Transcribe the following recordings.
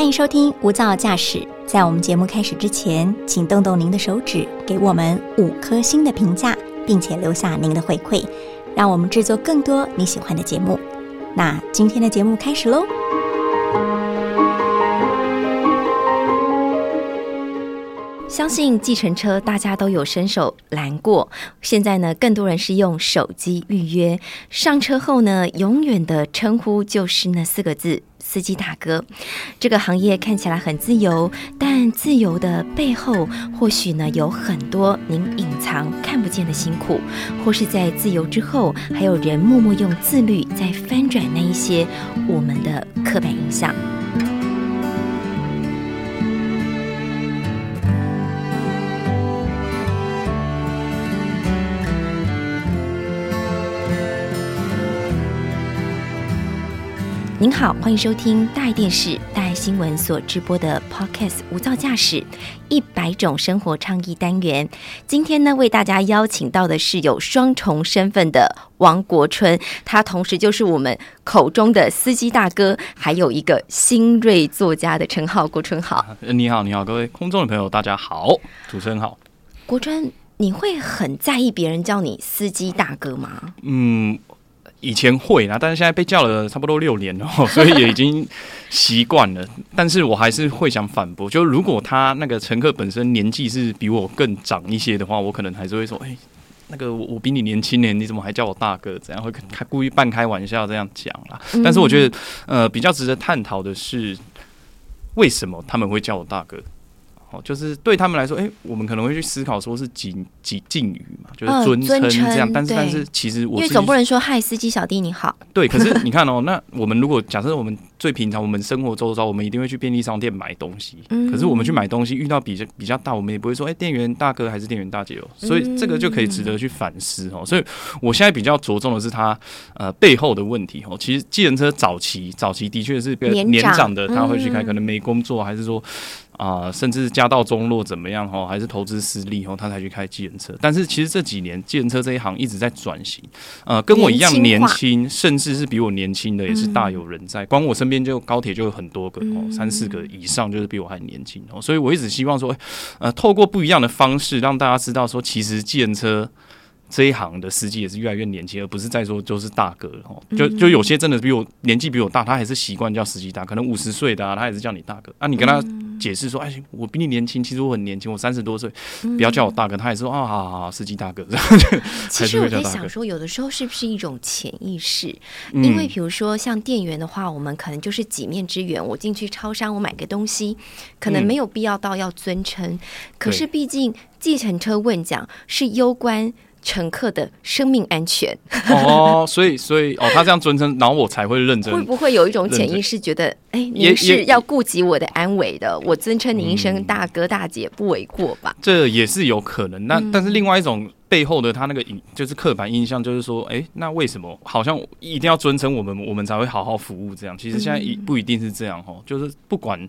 欢迎收听《无噪驾驶》。在我们节目开始之前，请动动您的手指，给我们五颗星的评价，并且留下您的回馈，让我们制作更多你喜欢的节目。那今天的节目开始喽！相信计程车大家都有伸手拦过，现在呢，更多人是用手机预约上车后呢，永远的称呼就是那四个字“司机大哥”。这个行业看起来很自由，但自由的背后，或许呢有很多您隐藏看不见的辛苦，或是在自由之后，还有人默默用自律在翻转那一些我们的刻板印象。您好，欢迎收听大爱电视、大爱新闻所直播的 Podcast《无噪驾驶一百种生活倡议》单元。今天呢，为大家邀请到的是有双重身份的王国春，他同时就是我们口中的司机大哥，还有一个新锐作家的称号。国春好，你好，你好，各位空中的朋友，大家好，主持人好。国春，你会很在意别人叫你司机大哥吗？嗯。以前会啦，但是现在被叫了差不多六年了，所以也已经习惯了。但是我还是会想反驳，就如果他那个乘客本身年纪是比我更长一些的话，我可能还是会说：“哎，那个我我比你年轻年，你怎么还叫我大哥？”怎样会开故意半开玩笑这样讲啦。但是我觉得，呃，比较值得探讨的是，为什么他们会叫我大哥？哦，就是对他们来说，哎，我们可能会去思考，说是敬敬敬语嘛，就是尊称这样。但是，但是，其实我因为总不能说嗨，司机小弟你好。对，可是你看哦，那我们如果假设我们最平常，我们生活周遭，我们一定会去便利商店买东西。嗯。可是我们去买东西遇到比较比较大，我们也不会说，哎，店员大哥还是店员大姐哦。所以这个就可以值得去反思哦。所以我现在比较着重的是他呃背后的问题哦。其实，计程车早期早期的确是年长的，他会去开，可能没工作，还是说。啊，甚至家道中落怎么样哦，还是投资失利哦，他才去开计程车。但是其实这几年计程车这一行一直在转型，呃，跟我一样年轻，甚至是比我年轻的也是大有人在。光我身边就高铁就有很多个哦，三四个以上就是比我还年轻哦。所以我一直希望说，呃，透过不一样的方式让大家知道说，其实计程车。这一行的司机也是越来越年轻，而不是再说就是大哥哦。就就有些真的比我年纪比我大，他还是习惯叫司机大，可能五十岁的啊，他也是叫你大哥啊。你跟他解释说，哎，我比你年轻，其实我很年轻，我三十多岁，不要叫我大哥。他也说啊，好好好，司机大哥。其实 我在想说，有的时候是不是一种潜意识？因为比如说像店员的话，我们可能就是几面之缘。我进去超商，我买个东西，可能没有必要到要尊称。可是毕竟计程车问讲是攸关。乘客的生命安全哦，所以所以哦，他这样尊称，然后我才会认真。会不会有一种潜意识，觉得哎，您是要顾及我的安危的？我尊称您一声大哥大姐，不为过吧？这也是有可能。那但是另外一种背后的他那个印，就是刻板印象，就是说，哎，那为什么好像一定要尊称我们，我们才会好好服务？这样其实现在一不一定是这样哦，就是不管。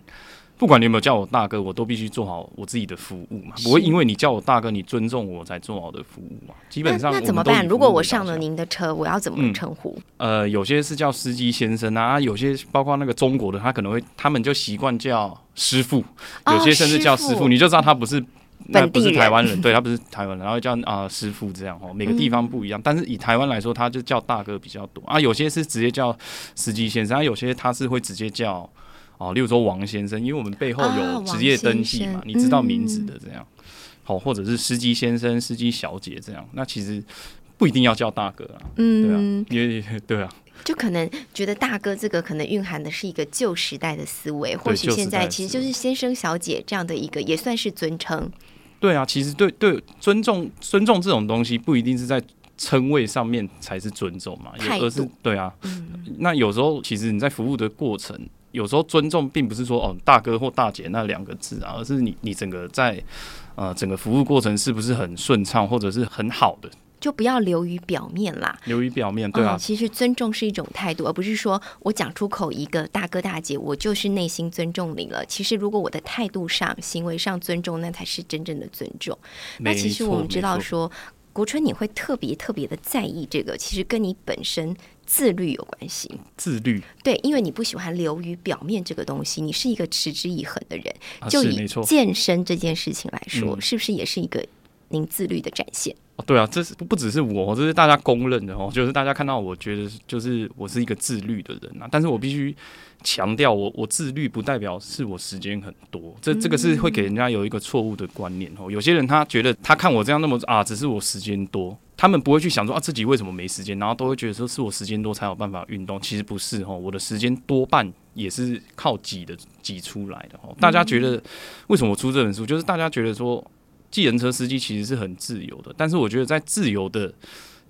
不管你有没有叫我大哥，我都必须做好我自己的服务嘛，不会因为你叫我大哥，你尊重我才做好的服务嘛。基本上那怎么办？如果我上了您的车，我要怎么称呼？呃，有些是叫司机先生啊，有些包括那个中国的，他可能会他们就习惯叫师傅，有些甚至叫师傅，你就知道他不是那不是台湾人，对他不是台湾人，然后叫啊师傅这样哦。每个地方不一样，但是以台湾来说，他就叫大哥比较多啊。有些是直接叫司机先生，啊，有些他是会直接叫。哦，例如说王先生，因为我们背后有职业登记嘛，你知道名字的这样，好，或者是司机先生、司机小姐这样，那其实不一定要叫大哥啊，嗯，对啊，因为对啊，就可能觉得大哥这个可能蕴含的是一个旧时代的思维，或许现在其实就是先生小姐这样的一个也算是尊称。对啊，其实对对尊重尊重这种东西不一定是在称谓上面才是尊重嘛，而是对啊，那有时候其实你在服务的过程。有时候尊重并不是说哦大哥或大姐那两个字啊，而是你你整个在呃整个服务过程是不是很顺畅或者是很好的，就不要流于表面啦。流于表面，对啊。其实尊重是一种态度，而不是说我讲出口一个大哥大姐，我就是内心尊重你了。其实如果我的态度上、行为上尊重，那才是真正的尊重。那其实我们知道说。国春你会特别特别的在意这个，其实跟你本身自律有关系。自律对，因为你不喜欢流于表面这个东西，你是一个持之以恒的人。啊就以健身这件事情来说，嗯是不是也是一个您自律的展现？哦，对啊，这是不只是我，这是大家公认的哦，就是大家看到我觉得就是我是一个自律的人啊，但是我必须强调我我自律不代表是我时间很多，这这个是会给人家有一个错误的观念哦。有些人他觉得他看我这样那么啊，只是我时间多，他们不会去想说啊自己为什么没时间，然后都会觉得说是我时间多才有办法运动，其实不是哦，我的时间多半也是靠挤的挤出来的哦。大家觉得为什么我出这本书，就是大家觉得说。计程车司机其实是很自由的，但是我觉得在自由的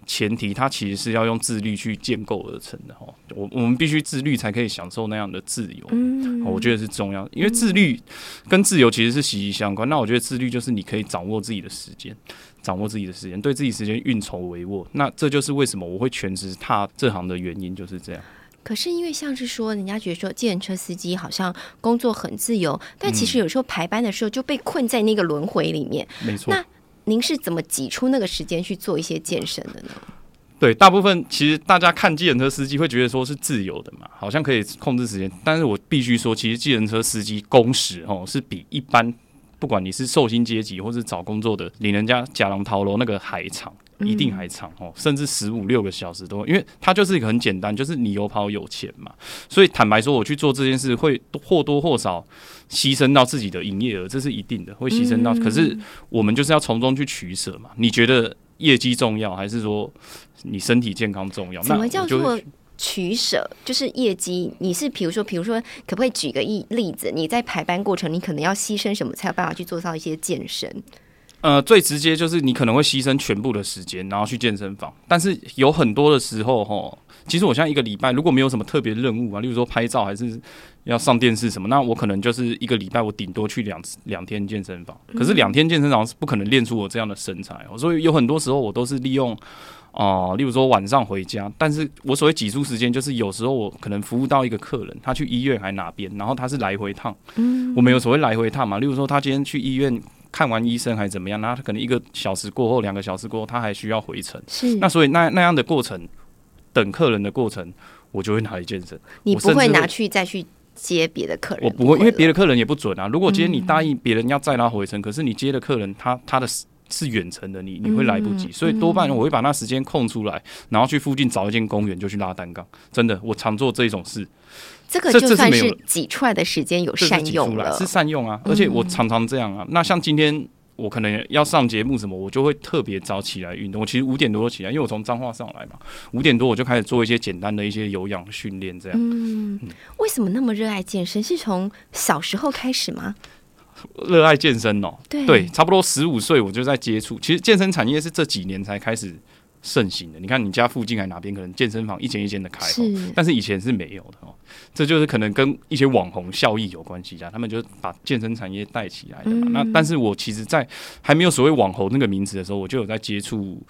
前提，它其实是要用自律去建构而成的哈。我我们必须自律才可以享受那样的自由，嗯哦我觉得是重要，因为自律跟自由其实是息息相关。那我觉得自律就是你可以掌握自己的时间，掌握自己的时间，对自己时间运筹帷幄。那这就是为什么我会全职踏这行的原因，就是这样。可是因为像是说，人家觉得说，计程车司机好像工作很自由，但其实有时候排班的时候就被困在那个轮回里面。没错。那您是怎么挤出那个时间去做一些健身的呢？对，大部分其实大家看计程车司机会觉得说是自由的嘛，好像可以控制时间。但是我必须说，其实计程车司机工时哦是比一般不管你是寿星阶级或是找工作的，领人家假狼逃楼那个还长，一定还长哦，甚至十五六个小时都会，因为它就是一个很简单，就是你有跑有钱嘛。所以坦白说，我去做这件事会或多或少牺牲到自己的营业额，这是一定的，会牺牲到。可是我们就是要从中去取舍嘛。你觉得业绩重要，还是说你身体健康重要？怎么叫做取舍？就是业绩，你是比如说，比如说，可不可以举个例例子？你在排班过程，你可能要牺牲什么才有办法去做到一些健身？呃，最直接就是你可能会牺牲全部的时间，然后去健身房。但是有很多的时候，哈，其实我现在一个礼拜如果没有什么特别任务啊，例如说拍照还是要上电视什么，那我可能就是一个礼拜我顶多去两次两天健身房。可是两天健身房是不可能练出我这样的身材哦，所以有很多时候我都是利用。哦、例如说晚上回家，但是我所谓挤出时间，就是有时候我可能服务到一个客人，他去医院还哪边，然后他是来回趟，嗯，我们有所谓来回趟嘛，例如说他今天去医院看完医生还是怎么样，那他可能一个小时过后、两个小时过后，他还需要回程，是那所以那那样的过程，等客人的过程，我就会拿来健身。你不会会拿去再去接别的客人？我不会，因为别的的客人也不准啊。如果今天你答应别人要载他回程，可是你接的客人他他的是是远程的，你你会来不及，所以多半我会把那时间空出来，然后去附近找一间公园就去拉单杠。真的，我常做这种事，这个就算是挤出来的时间有善用了，是善用啊，而且我常常这样啊。那像今天。我可能要上节目什么，我就会特别早起来运动。我其实五点多就起来，因为我从彰化上来嘛，五点多我就开始做一些简单的一些有氧训练，这样。嗯，为什么那么热爱健身？是从小时候开始吗？热爱健身哦，对对，差不多十五岁我就在接触。其实健身产业是这几年才开始盛行的。你看你家附近还哪边可能健身房一间一间的开、哦，是但是以前是没有的哦。这就是可能跟一些网红效益有关系啊，他们就把健身产业带起来的嘛。嗯那但是我其实，在还没有所谓网红那个名词的时候，我就有在接触。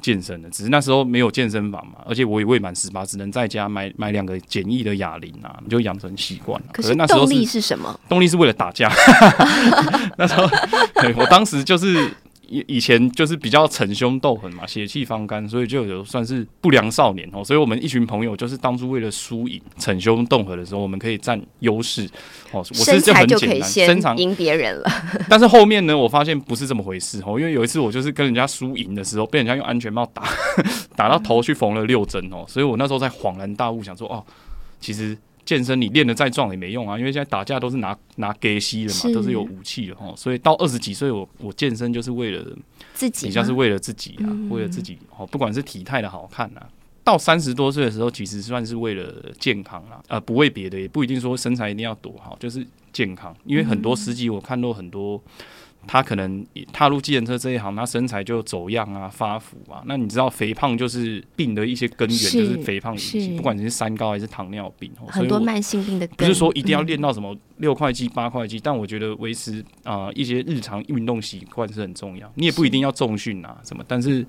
健身的，只是那时候没有健身房嘛，而且我也未满十八，只能在家买买两个简易的哑铃啊，你就养成习惯了。可是是那时候动力是是什么？动力是为了打架。那时候，对 我当时就是以以前就是比较逞凶斗狠嘛，血气方刚，所以就有算是不良少年哦。所以我们一群朋友就是当初为了输赢、逞凶斗狠的时候，我们可以占优势哦。我身是就材很简单，就可以先身长。赢别人了。但是后面呢，我发现不是这么回事哦。因为有一次我就是跟人家输赢的时候，被人家用安全帽打 打到头去缝了六针哦。所以我那时候才恍然大悟，想说哦，其实。健身你练的再壮也没用啊，因为现在打架都是拿拿给吸的嘛，都是有武器的哈。所以到二十几岁，我我健身就是为了自己吗比较是为了自己啊，嗯为了自己哦，不管是体态的好看啊。到三十多岁的时候，其实算是为了健康啦，呃，不为别的，也不一定说身材一定要多好，就是健康。因为很多司机我看到很多，他可能踏入计程车这一行，他身材就走样啊、发福啊。那你知道肥胖就是病的一些根源，是就是肥胖引起，不管你是三高还是糖尿病，很多慢性病的根，不是说一定要嗯练到什么六块肌、八块肌，但我觉得维持啊、呃一些日常运动习惯是很重要。你也不一定要重训啊什么，但是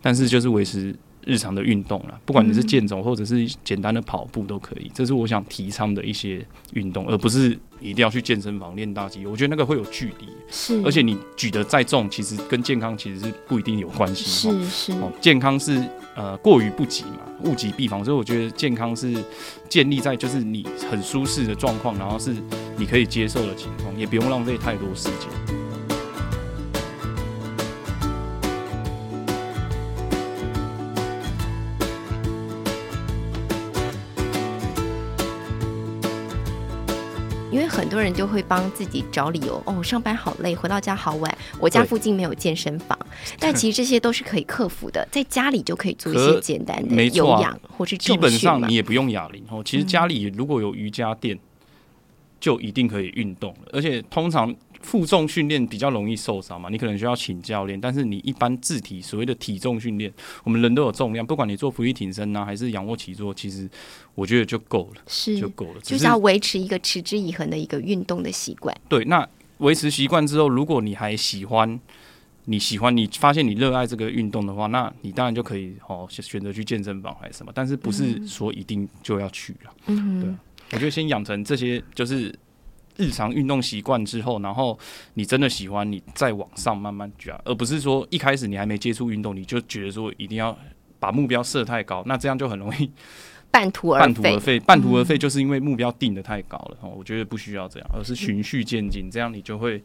但是就是维持日常的运动了，不管你是健走或者是简单的跑步都可以。这是我想提倡的一些运动，而不是一定要去健身房练大肌。我觉得那个会有距离，是，而且你举得再重，其实跟健康其实是不一定有关系。是是，哦健康是呃过于不及嘛，物极必反。所以我觉得健康是建立在就是你很舒适的状况，然后是你可以接受的情况，也不用浪费太多时间。很多人就会帮自己找理由哦，上班好累，回到家好晚，我家附近没有健身房。但其实这些都是可以克服的，在家里就可以做一些简单的有氧或是基本上你也不用哑铃哦。其实家里如果有瑜伽垫，就一定可以运动了，而且通常。负重训练比较容易受伤嘛，你可能需要请教练。但是你一般自体所谓的体重训练，我们人都有重量，不管你做俯卧挺身啊，还是仰卧起坐，其实我觉得就够了，是就够了。就是要维持一个持之以恒的一个运动的习惯。对，那维持习惯之后，如果你还喜欢，你喜欢，你发现你热爱这个运动的话，那你当然就可以哦选择去健身房还是什么，但是不是说一定就要去了。嗯，对，我觉得先养成这些就是。日常运动习惯之后，然后你真的喜欢，你再往上慢慢加，而不是说一开始你还没接触运动，你就觉得说一定要把目标设太高，那这样就很容易。半途而半途而废，半途而废就是因为目标定的太高了。哦，我觉得不需要这样，而是循序渐进，这样你就会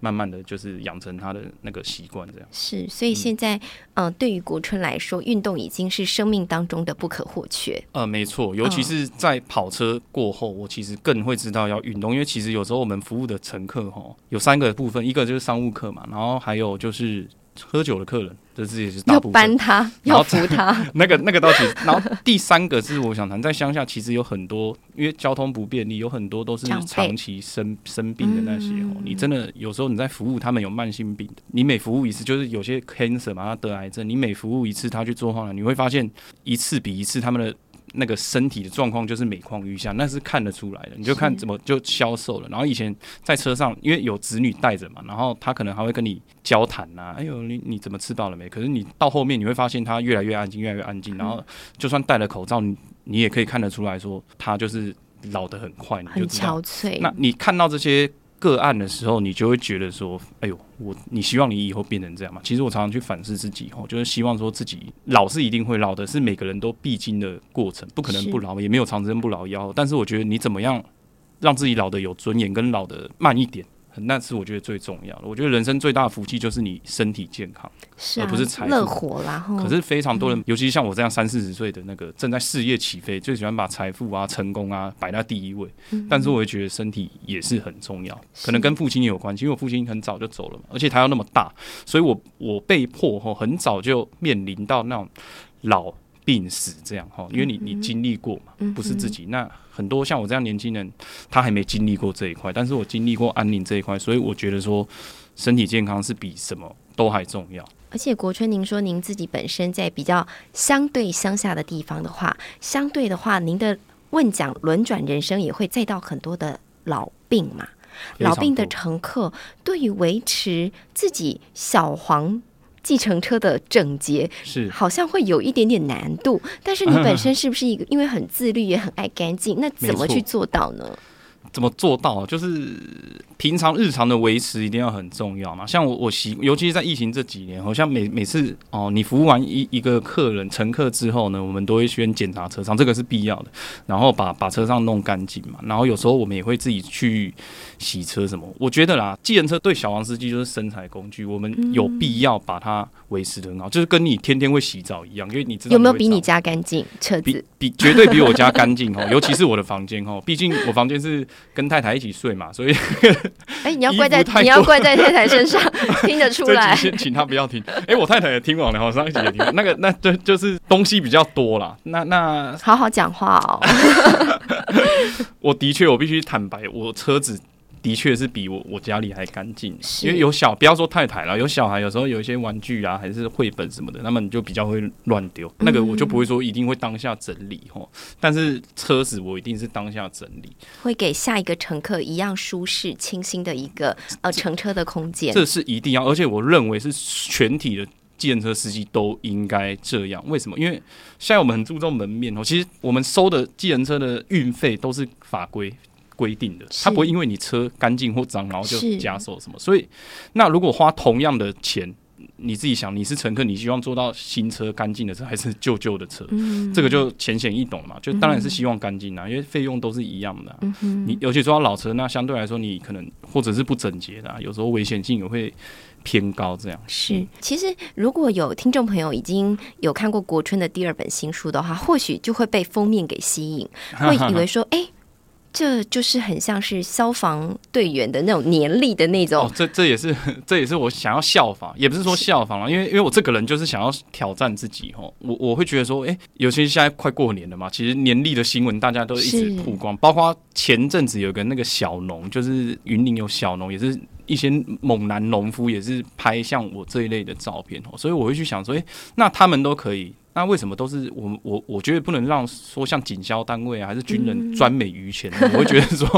慢慢的就是养成他的那个习惯。这样是，所以现在，嗯，对于国春来说，运动已经是生命当中的不可或缺。呃，没错，尤其是在跑车过后，我其实更会知道要运动，因为其实有时候我们服务的乘客，哈，有三个部分，一个就是商务客嘛，然后还有就是。喝酒的客人，这自己是大部分。要搬他，要扶他。那个那个倒其实，然后第三个是我想谈，在乡下其实有很多，因为交通不便利，有很多都是长期生生病的那些哦。你真的有时候你在服务他们有慢性病的，你每服务一次，就是有些 cancer 嘛，他得癌症，你每服务一次，他去做化疗，你会发现一次比一次他们的。那个身体的状况就是每况愈下，那是看得出来的。你就看怎么就消瘦了。然后以前在车上，因为有子女带着嘛，然后他可能还会跟你交谈呐。哎呦，你你怎么吃饱了没？可是你到后面你会发现他越来越安静，越来越安静。然后就算戴了口罩，你你也可以看得出来说他就是老得很快，很憔悴。那你看到这些？个案的时候，你就会觉得说：“哎呦，我你希望你以后变成这样吗？”其实我常常去反思自己，哦，就是希望说自己老是一定会老的，是每个人都必经的过程，不可能不老，也没有长生不老药。但是我觉得你怎么样让自己老的有尊严，跟老的慢一点。那是我觉得最重要的。我觉得人生最大的福气就是你身体健康，而不是财富。乐活啦。可是非常多人，尤其是像我这样三四十岁的那个正在事业起飞，最喜欢把财富啊、成功啊摆在第一位。但是我也觉得身体也是很重要，可能跟父亲也有关系，因为我父亲很早就走了嘛，而且他要那么大，所以我我被迫哈很早就面临到那种老。病死这样哈，因为你你经历过嘛，不是自己。那很多像我这样年轻人，他还没经历过这一块，但是我经历过安宁这一块，所以我觉得说身体健康是比什么都还重要。而且国春，您说您自己本身在比较相对乡下的地方的话，相对的话，您的问讲轮转人生也会再到很多的老病嘛，老病的乘客对于维持自己小黄。计程车的整洁是好像会有一点点难度，但是你本身 是不是一个因为很自律也很爱干净，那怎么去做到呢？怎么做到？就是平常日常的维持一定要很重要嘛。像我我习，尤其是在疫情这几年，好像每每次哦，你服务完一一个客人乘客之后呢，我们都会先检查车上，这个是必要的。然后把把车上弄干净嘛。然后有时候我们也会自己去洗车什么。我觉得啦，计程车对小王司机就是生财工具，我们有必要把它维持的很好，就是跟你天天会洗澡一样，因为你知道有没有比你家干净车子？比比绝对比我家干净哦，尤其是我的房间哦，毕竟我房间是。跟太太一起睡嘛，所以哎，你要怪在你要怪在太太身上，听得出来。先请他不要听。哎，我太太也听完了，好上一集也听。那个，那就就是东西比较多啦。那那好好讲话哦。我的确，我必须坦白，我车子。的确是比我我家里还干净，因为有小不要说太太了，有小孩有时候有一些玩具啊，还是绘本什么的，那么你就比较会乱丢。那个我就不会说一定会当下整理哈，但是车子我一定是当下整理，会给下一个乘客一样舒适、清新的一个呃乘车的空间。这是一定要，而且我认为是全体的。计程车司机都应该这样。为什么？因为现在我们很注重门面哦。其实我们收的计程车的运费都是法规规定的，它不会因为你车干净或脏然后就加收什么。所以，那如果花同样的钱。你自己想，你是乘客，你希望坐到新车干净的车，还是旧旧的车？嗯，这个就浅显易懂嘛，就当然是希望干净啊，因为费用都是一样的。嗯你尤其坐到老车，那相对来说，你可能或者是不整洁的，有时候危险性也会偏高。这样是，其实如果有听众朋友已经有看过国春的第二本新书的话，或许就会被封面给吸引，会以为说，哎。这就是很像是消防队员的那种年历的那种。哦，这这也是 这也是我想要效仿，也不是说效仿了，因为因为我这个人就是想要挑战自己哦。我我会觉得说，哎，尤其是现在快过年了嘛，其实年历的新闻大家都一直曝光，包括前阵子有个那个小农，就是云林有小农，也是一些猛男农夫，也是拍像我这一类的照片哦。所以我会去想说，哎，那他们都可以。那为什么都是我我我觉得不能让说像警消单位啊，还是军人专美于前？我会觉得说，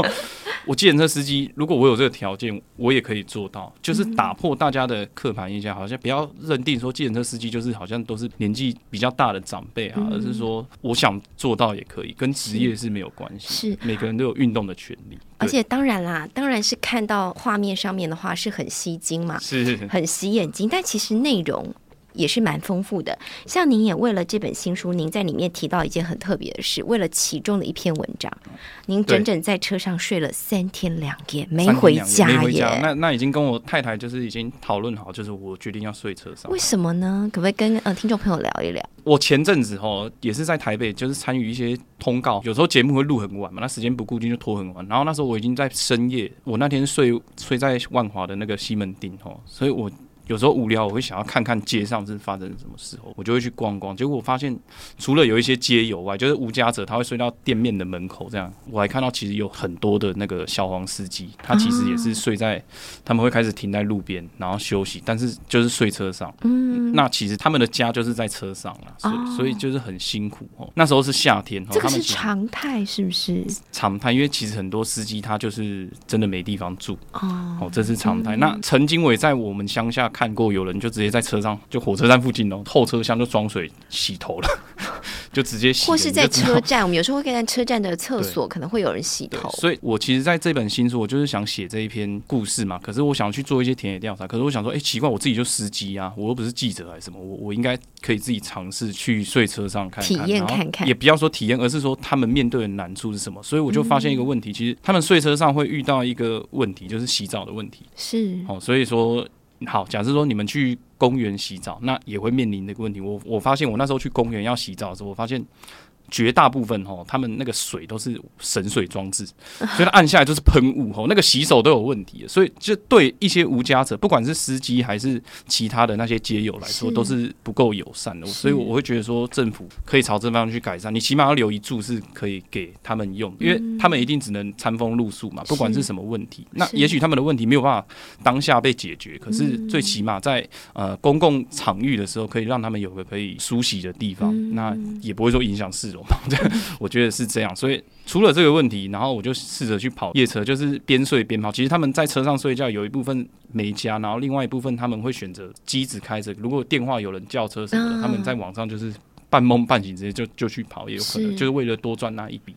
我计程车司机，如果我有这个条件，我也可以做到，就是打破大家的刻板印象，好像不要认定说计程车司机就是好像都是年纪比较大的长辈啊，而是说我想做到也可以，跟职业是没有关系，是每个人都有运动的权利。而且当然啦，当然是看到画面上面的话是很吸睛嘛，是很吸眼睛，但其实内容。也是蛮丰富的，像您也为了这本新书，您在里面提到一件很特别的事，为了其中的一篇文章，您整整在车上睡了三天两夜，没回家耶。那那已经跟我太太就是已经讨论好，就是我决定要睡车上。为什么呢？可不可以跟呃听众朋友聊一聊？我前阵子哦也是在台北，就是参与一些通告，有时候节目会录很晚嘛，那时间不固定就拖很晚。然后那时候我已经在深夜，我那天睡睡在万华的那个西门町哦，所以我。有时候无聊，我会想要看看街上是发生什么时候，我就会去逛逛。结果我发现，除了有一些街友外，就是无家者，他会睡到店面的门口这样。我还看到其实有很多的那个小黄司机，他其实也是睡在，他们会开始停在路边，然后休息，但是就是睡车上。嗯，那其实他们的家就是在车上了，所以所以就是很辛苦哦。那时候是夏天，这个是常态是不是？常态，因为其实很多司机他就是真的没地方住哦，这是常态。那曾经我也在我们乡下。看过有人就直接在车上，就火车站附近哦，后车厢就装水洗头了，就直接洗。或是在车站，我们有时候会看在车站的厕所，可能会有人洗头。所以，我其实在这本新书，我就是想写这一篇故事嘛。可是，我想去做一些田野调查。可是，我想说，哎，奇怪，我自己就司机啊，我又不是记者还是什么，我我应该可以自己尝试去睡车上看体验看看。也不要说体验，而是说他们面对的难处是什么。所以，我就发现一个问题，其实他们睡车上会遇到一个问题，就是洗澡的问题。是哦，所以说。好，假设说你们去公园洗澡，那也会面临那个问题。我我发现我那时候去公园要洗澡的时候，我发现。绝大部分哦，他们那个水都是省水装置，所以它按下来就是喷雾哦，那个洗手都有问题，所以就对一些无家者，不管是司机还是其他的那些街友来说，都是不够友善的。所以我会觉得说，政府可以朝这方向去改善。你起码要留一注是可以给他们用，因为他们一定只能餐风露宿嘛，不管是什么问题。那也许他们的问题没有办法当下被解决，可是最起码在呃公共场域的时候，可以让他们有个可以梳洗的地方，那也不会说影响市容。我觉得是这样，所以除了这个问题，然后我就试着去跑夜车，就是边睡边跑。其实他们在车上睡觉，有一部分没加，然后另外一部分他们会选择机子开着。如果电话有人叫车什么的，他们在网上就是半梦半醒，直接就就去跑，也有可能就是为了多赚那一笔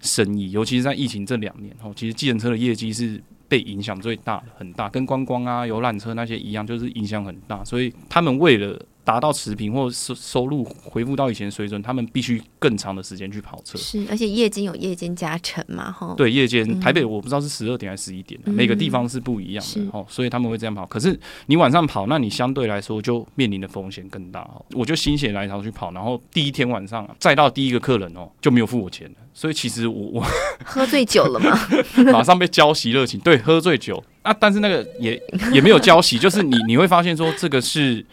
生意。尤其是在疫情这两年哦，其实计程车的业绩是被影响最大的，很大，跟观光啊、游览车那些一样，就是影响很大。所以他们为了达到持平或收收入恢复到以前水准，他们必须更长的时间去跑车。是，而且夜间有夜间加成嘛，哈。对，夜间台北我不知道是十二点还是十一点，每个地方是不一样的，哦，所以他们会这样跑。可是你晚上跑，那你相对来说就面临的风险更大。哦，我就心血来潮去跑，然后第一天晚上再到第一个客人哦就没有付我钱了，所以其实我我 喝醉酒了吗？马上被浇熄热情，对，喝醉酒啊，但是那个也也没有浇熄，就是你你会发现说这个是。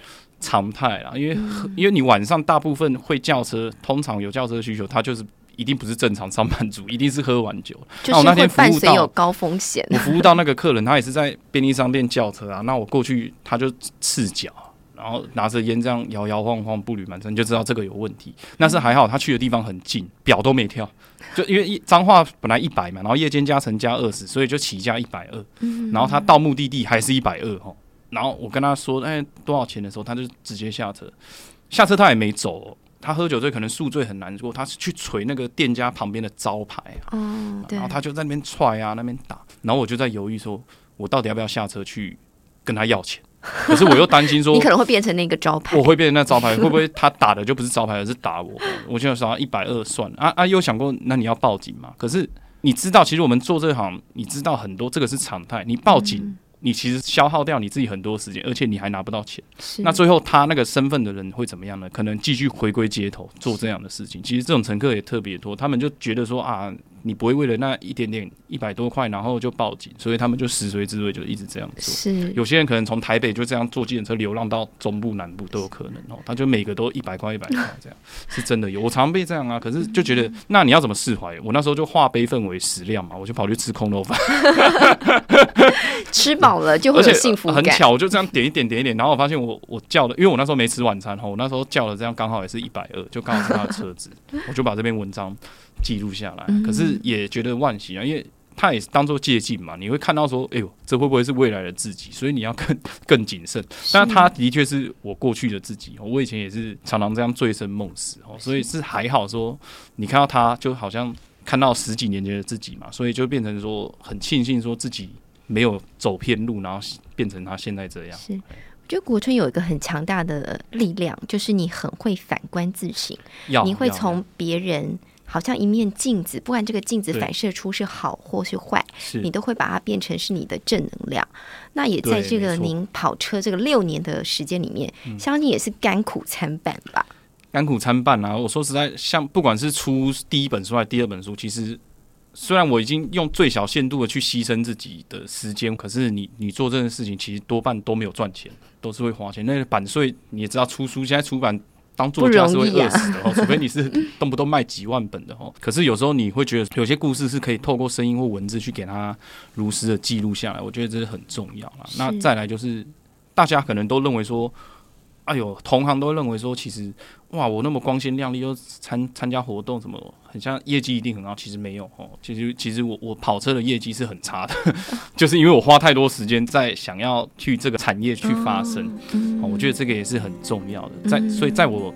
常态啦，因为因为你晚上大部分会叫车，通常有叫车需求，他就是一定不是正常上班族，一定是喝完酒。那我那天服务到有高风险，我服务到那个客人，他也是在便利商店叫车啊。那我过去，他就赤脚，然后拿着烟这样摇摇晃晃，步履蹒跚，就知道这个有问题。但是还好，他去的地方很近，表都没跳，就因为一脏话本来一百嘛，然后夜间加成加二十，所以就起价一百二。然后他到目的地还是一百二哈。然后我跟他说，哎，多少钱的时候，他就直接下车。下车他也没走，他喝酒醉可能宿醉很难过，他是去捶那个店家旁边的招牌啊。哦，对然后。他就在那边踹啊，那边打，然后我就在犹豫说，我到底要不要下车去跟他要钱？可是我又担心说 你，可能会变成那个招牌我。会变成那招牌，会不会他打的就不是招牌，而是打我？我就想一百二算了啊啊！又想过，那你要报警嘛？可是你知道，其实我们做这行，你知道很多这个是常态，你报警，你其实消耗掉你自己很多时间，而且你还拿不到钱。那最后他那个身份的人会怎么样呢？可能继续回归街头做这样的事情。其实这种乘客也特别多，他们就觉得说啊，你不会为了那一点点一百多块，然后就报警，所以他们就食髓知味，就一直这样做。是有些人可能从台北就这样坐计程车流浪到中部、南部都有可能哦，他就每个都一百块、一百块这样，是真的有。我常被这样啊，可是就觉得 那你要怎么释怀？我那时候就化悲愤为食量嘛，我就跑去吃空肉饭，吃饱了就会而且有幸福感。很巧，我就这样点一点点一点，然后我发现我我叫的，因为我那时候没吃晚餐哈，我那时候叫的这样刚好也是一百二，就刚好是他的车子，我就把这篇文章记录下来。可是也觉得万幸啊，因为他也是当做借鉴嘛，你会看到说，哎呦，这会不会是未来的自己？所以你要更 更谨慎。但他的确是我过去的自己，我以前也是常常这样醉生梦死哦，所以是还好说，你看到他就好像看到十几年前的自己嘛，所以就变成说很庆幸说自己没有走偏路，然后变成他现在这样。是，我觉得国春有一个很强大的力量，就是你很会反观自省，你会从别人好像一面镜子，不管这个镜子反射出是好或是坏，你都会把它变成是你的正能量。那也在这个您跑车这个六年的时间里面，相信也是甘苦参半吧。甘苦参半啊！我说实在，像不管是出第一本书还是第二本书，其实虽然我已经用最小限度的去牺牲自己的时间，可是你你做这件事情，其实多半都没有赚钱，都是会花钱。那个版税你也知道，出书现在出版当作家是会饿死的哦，除非你是动不动卖几万本的哦。可是有时候你会觉得，有些故事是可以透过声音或文字去给它如实的记录下来，我觉得这是很重要啦。那再来就是，大家可能都认为说。哎呦，同行都认为说，其实哇，我那么光鲜亮丽，又参参加活动，什么很像业绩一定很好，其实没有哦。其实其实我我跑车的业绩是很差的，就是因为我花太多时间在想要去这个产业去发声。哦，我觉得这个也是很重要的。在所以在我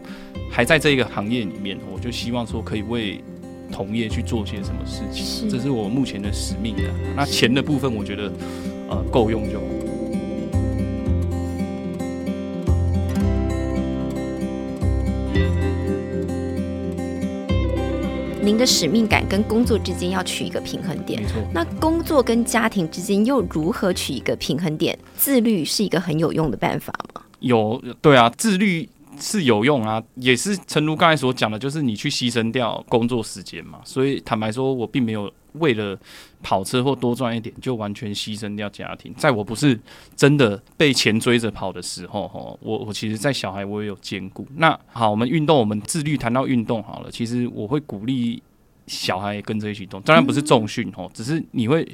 还在这个行业里面，我就希望说可以为同业去做些什么事情，是这是我目前的使命的。那钱的部分，我觉得呃够用就好。您的使命感跟工作之间要取一个平衡点。那工作跟家庭之间又如何取一个平衡点？自律是一个很有用的办法吗？有对啊，自律是有用啊，也是诚如刚才所讲的，就是你去牺牲掉工作时间嘛。所以坦白说，我并没有为了跑车或多赚一点，就完全牺牲掉家庭。在我不是真的被钱追着跑的时候，哈，我我其实，在小孩我也有兼顾。那好，我们运动，我们自律谈到运动好了，其实我会鼓励小孩跟着一起动，当然不是重训哦，只是你会。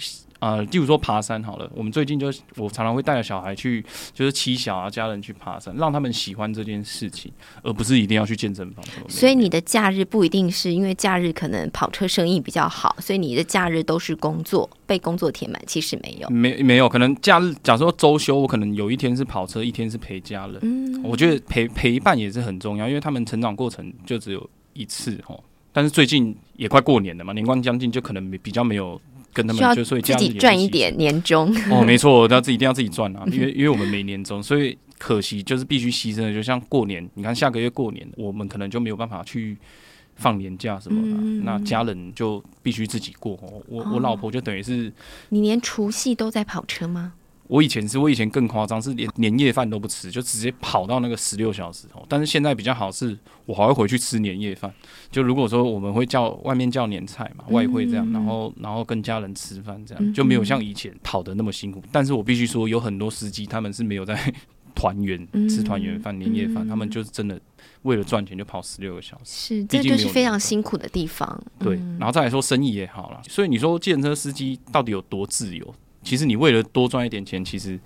呃，例如说爬山好了，我们最近就我常常会带着小孩去，就是妻小啊家人去爬山，让他们喜欢这件事情，而不是一定要去健身房。所以你的假日不一定是因为假日可能跑车生意比较好，所以你的假日都是工作，被工作填满。其实没有，没没有，可能假日，假如说周休，我可能有一天是跑车，一天是陪家人。嗯，我觉得陪陪伴也是很重要，因为他们成长过程就只有一次哦。但是最近也快过年了嘛，年关将近，就可能比较没有跟他们，就所以自己赚一点年终。哦，没错，要自己一定要自己赚啊，因为因为我们没年终，所以可惜就是必须牺牲的。就像过年，你看下个月过年，我们可能就没有办法去放年假什么的，嗯那家人就必须自己过。哦我我老婆就等于是，你连除夕都在跑车吗？我以前是我以前更夸张，是连年夜饭都不吃，就直接跑到那个十六小时哦。但是现在比较好是，我还会回去吃年夜饭。就如果说我们会叫外面叫年菜嘛，外汇这样，然后然后跟家人吃饭这样，就没有像以前跑的那么辛苦。但是我必须说，有很多司机他们是没有在 团圆吃团圆饭、年夜饭，他们就是真的为了赚钱就跑十六个小时。是，这就是非常辛苦的地方。对，然后再来说生意也好了，所以你说计程车司机到底有多自由？其实你为了多赚一点钱，其实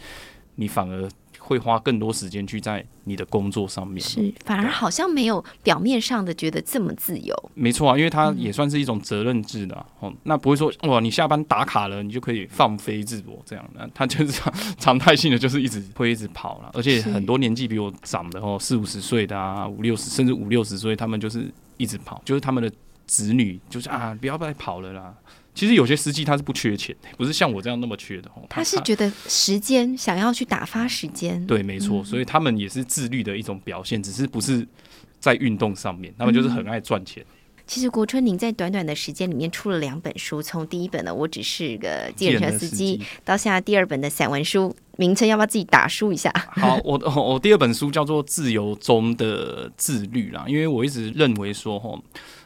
你反而会花更多时间去在你的工作上面。是，反而好像没有表面上的觉得这么自由。没错啊，因为它也算是一种责任制的哦。那不会说哇，你下班打卡了，你就可以放飞自我这样的。他就是常常态性的，就是一直会一直跑了。而且很多年纪比我长的哦，四五十岁的啊，五六十甚至五六十岁，他们就是一直跑，就是他们的子女就是啊，不要再跑了啦。其实有些司机他是不缺钱，不是像我这样那么缺的。他是觉得时间想要去打发时间。对，没错，所以他们也是自律的一种表现，只是不是在运动上面，他们就是很爱赚钱。其实国春，您在短短的时间里面出了两本书，从第一本呢，我只是个计程车司机，到现在第二本的散文书，名称要不要自己打书一下？好，我我第二本书叫做《自由中的自律》啦，因为我一直认为说，哈，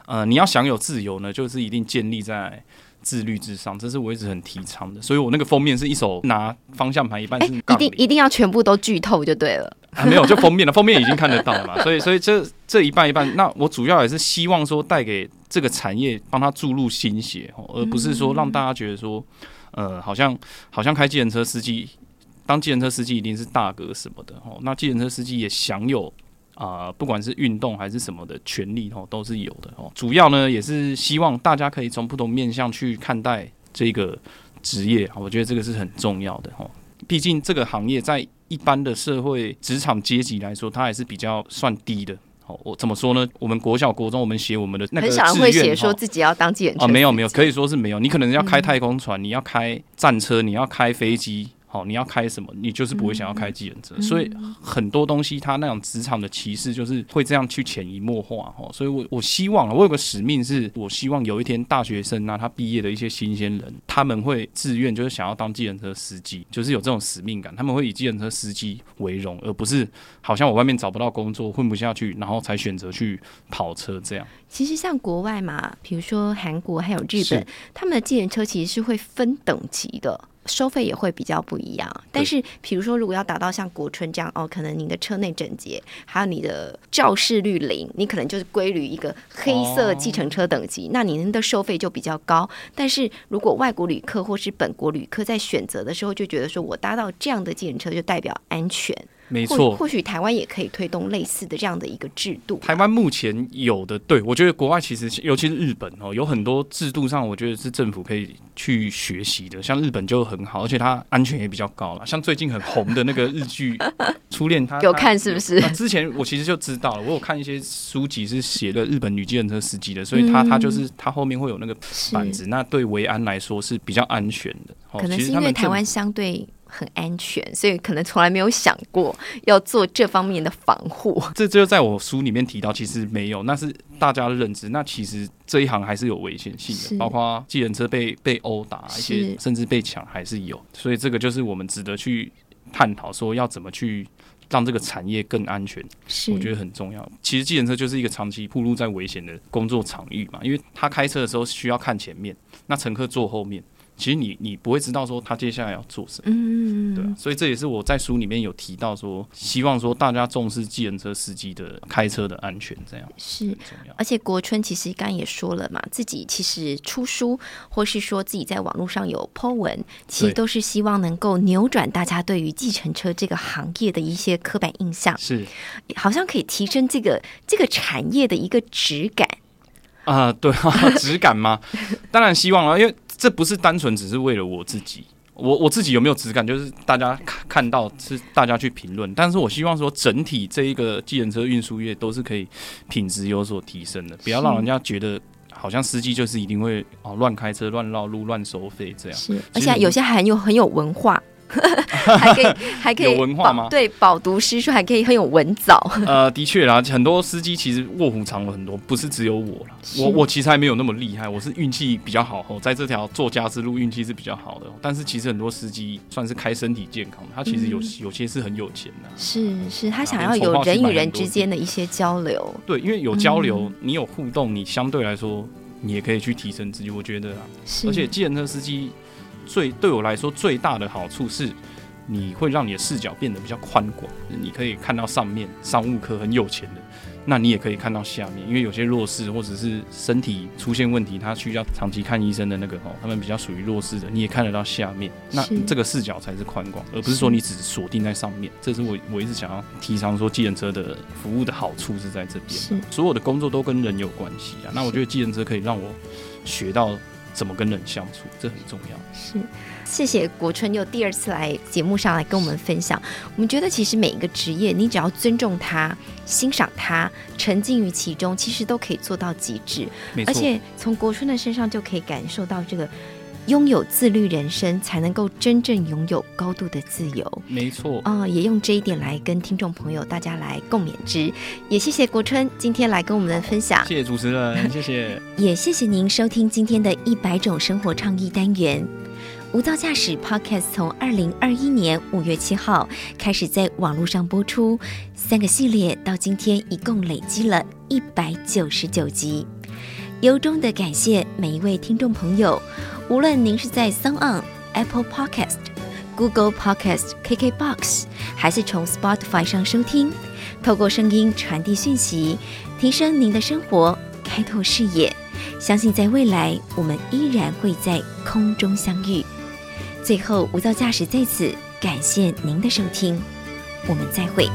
呃，你要享有自由呢，就是一定建立在。自律至上，这是我一直很提倡的，所以我那个封面是一手拿方向盘，一半是一定一定要全部都剧透就对了。啊，没有，就封面了 封面已经看得到了嘛，所以所以这这一半一半，那我主要也是希望说带给这个产业帮他注入心血，而不是说让大家觉得说，呃，好像好像开计程车司机，当计程车司机一定是大哥什么的哦，那计程车司机也享有。啊，不管是运动还是什么的权利哦，都是有的哦。主要呢，也是希望大家可以从不同面向去看待这个职业我觉得这个是很重要的哦。毕竟这个行业在一般的社会职场阶级来说，它还是比较算低的。哦，我怎么说呢？我们国小、国中，我们写我们的那个志愿，会写说自己要当记者啊？没有，没有，可以说是没有。你可能要开太空船，你要开战车，你要开飞机。好，你要开什么，你就是不会想要开计程车，所以很多东西他那种职场的歧视就是会这样去潜移默化哦。所以我我希望我有个使命，是我希望有一天大学生啊，他毕业的一些新鲜人，他们会自愿就是想要当计程车司机，就是有这种使命感，他们会以计程车司机为荣，而不是好像我外面找不到工作混不下去，然后才选择去跑车这样。其实像国外嘛，比如说韩国还有日本，他们的计程车其实是会分等级的。收费也会比较不一样，但是比如说，如果要达到像国春这样哦，可能你的车内整洁，还有你的肇事率零，你可能就是归于一个黑色计程车等级，那您的收费就比较高。但是如果外国旅客或是本国旅客在选择的时候，就觉得说我搭到这样的计程车就代表安全。没错，或许台湾也可以推动类似的这样的一个制度。台湾目前有的，对我觉得国外其实，尤其是日本哦，有很多制度上，我觉得是政府可以去学习的。像日本就很好，而且它安全也比较高了。像最近很红的那个日剧《初恋》，它有看是不是？之前我其实就知道了，我有看一些书籍是写的日本女计程车司机的，所以他他就是他后面会有那个板子，那对维安来说是比较安全的。可能是因为台湾相对。很安全，所以可能从来没有想过要做这方面的防护。这就在我书里面提到，其实没有，那是大家的认知。那其实这一行还是有危险性的，包括计程车被被殴打，一些甚至被抢还是有。所以这个就是我们值得去探讨，说要怎么去让这个产业更安全。是，我觉得很重要。其实计程车就是一个长期暴露在危险的工作场域嘛，因为他开车的时候需要看前面，那乘客坐后面。其实你你不会知道说他接下来要做什么，嗯，对，所以这也是我在书里面有提到说，希望说大家重视计程车司机的开车的安全，这样是。而且国春其实刚刚也说了嘛，自己其实出书或是说自己在网络上有 po 文，其实都是希望能够扭转大家对于计程车这个行业的一些刻板印象，是好像可以提升这个这个产业的一个质感啊，对，质感吗？当然希望了，因为。这不是单纯只是为了我自己，我我自己有没有质感，就是大家看看到是大家去评论。但是我希望说，整体这一个计程车运输业都是可以品质有所提升的，不要让人家觉得好像司机就是一定会哦乱开车、乱绕路、乱收费这样。是，而且有些还很有很有文化。还可以，还可以有文化吗？对，饱读诗书，还可以很有文藻。呃，的确啦，很多司机其实卧虎藏龙很多，不是只有我了。我我其实还没有那么厉害，我是运气比较好哦，在这条作家之路运气是比较好的。但是其实很多司机算是开身体健康，他其实有有些是很有钱的。是是，他想要有人与人之间的一些交流。对，因为有交流，你有互动，你相对来说你也可以去提升自己。我觉得啊，而且计程车司机。最对我来说最大的好处是，你会让你的视角变得比较宽广，你可以看到上面商务科很有钱的，那你也可以看到下面，因为有些弱势或者是身体出现问题，他需要长期看医生的那个哦，他们比较属于弱势的，你也看得到下面。那这个视角才是宽广，而不是说你只锁定在上面。这是我我一直想要提倡说，计程车的服务的好处是在这边。所有的工作都跟人有关系啊。那我觉得计程车可以让我学到怎么跟人相处，这很重要。是。谢谢国春又第二次来节目上来跟我们分享。我们觉得其实每一个职业，你只要尊重他、欣赏他、沉浸于其中，其实都可以做到极致。而且从国春的身上就可以感受到，这个拥有自律人生，才能够真正拥有高度的自由。没错。啊，也用这一点来跟听众朋友大家来共勉之。也谢谢国春今天来跟我们的分享。谢谢主持人，谢谢。也谢谢您收听今天的一百种生活创意单元。无噪驾驶 Podcast 从二零二一年五月七号开始在网络上播出，三个系列到今天一共累积了一百九十九集。由衷的感谢每一位听众朋友，无论您是在 s o n On、Apple Podcast、Google Podcast、KKBox，还是从 Spotify 上收听，透过声音传递讯息，提升您的生活，开拓视野。相信在未来，我们依然会在空中相遇。最后，无噪驾驶在此感谢您的收听，我们再会。